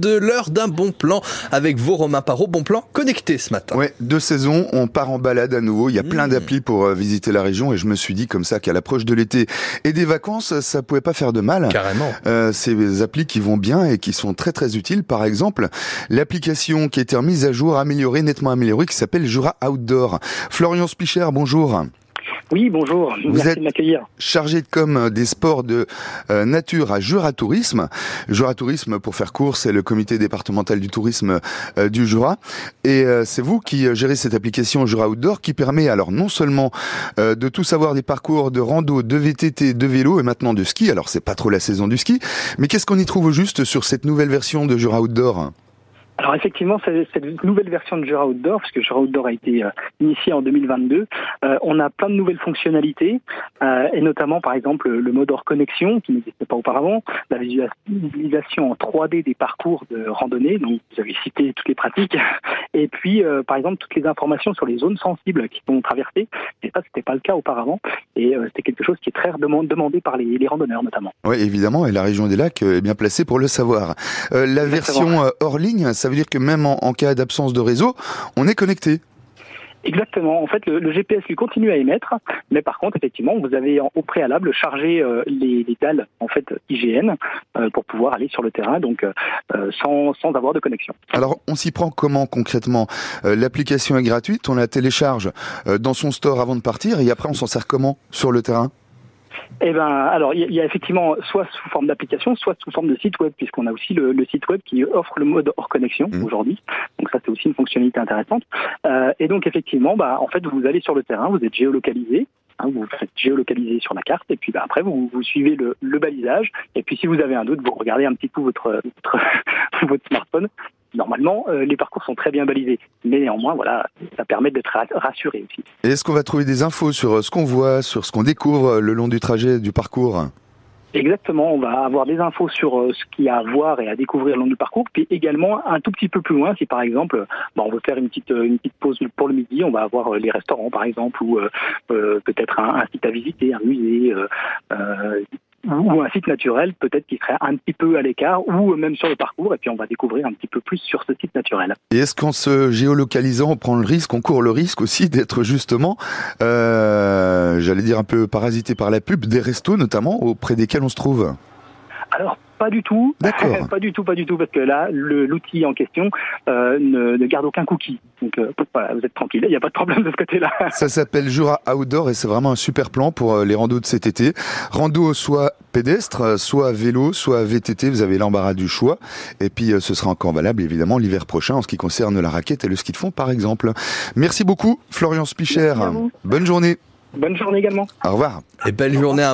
de l'heure d'un bon plan avec vos Romain Parot. Bon plan connecté ce matin. Ouais, deux saisons, on part en balade à nouveau. Il y a plein Mmh. d'applis pour euh, visiter la région et je me suis dit comme ça qu'à l'approche de l'été et des vacances, ça pouvait pas faire de mal. Carrément. Euh, ces applis qui vont bien et qui sont très très utiles. Par exemple, l'application qui a été remise à jour, améliorée, nettement améliorée, qui s'appelle Jura Outdoor. Florian Spicher, bonjour. Oui, bonjour. Merci êtes- de m'accueillir. Chargé de com des sports de euh, nature à Jura Tourisme. Jura Tourisme, pour faire court, c'est le comité départemental du tourisme euh, du Jura. Et euh, c'est vous qui euh, gérez cette application Jura Outdoor qui permet alors non seulement euh, de tout savoir des parcours de rando, de VTT, de vélo et maintenant de ski. Alors c'est pas trop la saison du ski, mais qu'est-ce qu'on y trouve au juste sur cette nouvelle version de Jura Outdoor? Alors effectivement, cette nouvelle version de Jura Outdoor, parce que Jura Outdoor a été euh, initié en 2022, euh, on a plein de nouvelles fonctionnalités, euh, et notamment par exemple le mode hors connexion qui n'existait pas auparavant, la visualis- visualisation en 3D des parcours de randonnée, donc vous avez cité toutes les pratiques, et puis par exemple toutes les informations sur les zones sensibles qui sont traversées, et ça c'était pas le cas auparavant, et c'était quelque chose qui est très demandé, par les, les randonneurs notamment. Oui, évidemment, et la région des lacs est bien placée pour le savoir. Euh, la Exactement. version hors ligne, ça veut dire que même en, en cas d'absence de réseau, on est connecté. Exactement. En fait, le, le GPS lui continue à émettre, mais par contre, effectivement, vous avez en- au préalable chargé euh, les, les dalles en fait IGN euh, pour pouvoir aller sur le terrain, donc euh, sans, sans avoir de connexion. Alors, on s'y prend comment concrètement? L'application est gratuite, on la télécharge dans son store avant de partir, et après on s'en sert comment sur le terrain? Eh ben, alors il y, a- il y a effectivement soit sous forme d'application, soit sous forme de site web, puisqu'on a aussi le, le site web qui offre le mode hors connexion Mhm. aujourd'hui. Donc ça, c'est aussi une fonctionnalité intéressante. Euh, et donc effectivement, bah, en fait, vous allez sur le terrain, vous êtes géolocalisé. hein, vous vous faites géolocaliser sur la carte et puis bah, après vous, vous suivez le, le balisage et puis si vous avez un doute vous regardez un petit peu votre votre, votre smartphone normalement euh, les parcours sont très bien balisés mais néanmoins voilà ça permet d'être ra- rassuré aussi. Est-ce qu'on va trouver des infos sur euh, ce qu'on voit, sur ce qu'on découvre euh, le long du trajet, du parcours? Exactement, on va avoir des infos sur ce qu'il y a à voir et à découvrir le long du parcours, puis également un tout petit peu plus loin, si par exemple, bah, on veut faire une petite une petite pause pour le midi, on va avoir les restaurants par exemple, ou euh, peut-être un, un site à visiter, un musée, euh, ou un site naturel peut-être qui serait un petit peu à l'écart, ou même sur le parcours, et puis on va découvrir un petit peu plus sur ce site naturel. Et est-ce qu'en se géolocalisant, on prend le risque, on court le risque aussi d'être justement, euh, j'allais dire un peu parasité par la pub, des restos notamment, auprès desquels on se trouve? Pas du tout, D'accord. pas du tout, pas du tout, parce que là, l'outil en question euh, ne, ne garde aucun cookie. Donc euh, voilà, vous êtes tranquille, il n'y a pas de problème de ce côté-là. Ça s'appelle Jura Outdoor et c'est vraiment un super plan pour euh, les randos de cet été. Rando soit pédestre, soit vélo, soit VTT, vous avez l'embarras du choix. Et puis ce sera encore valable évidemment l'hiver prochain en ce qui concerne la raquette et le ski de fond par exemple. Merci beaucoup Florian Spicher. Merci à vous. Bonne journée. Bonne journée également. Au revoir. Et belle journée, un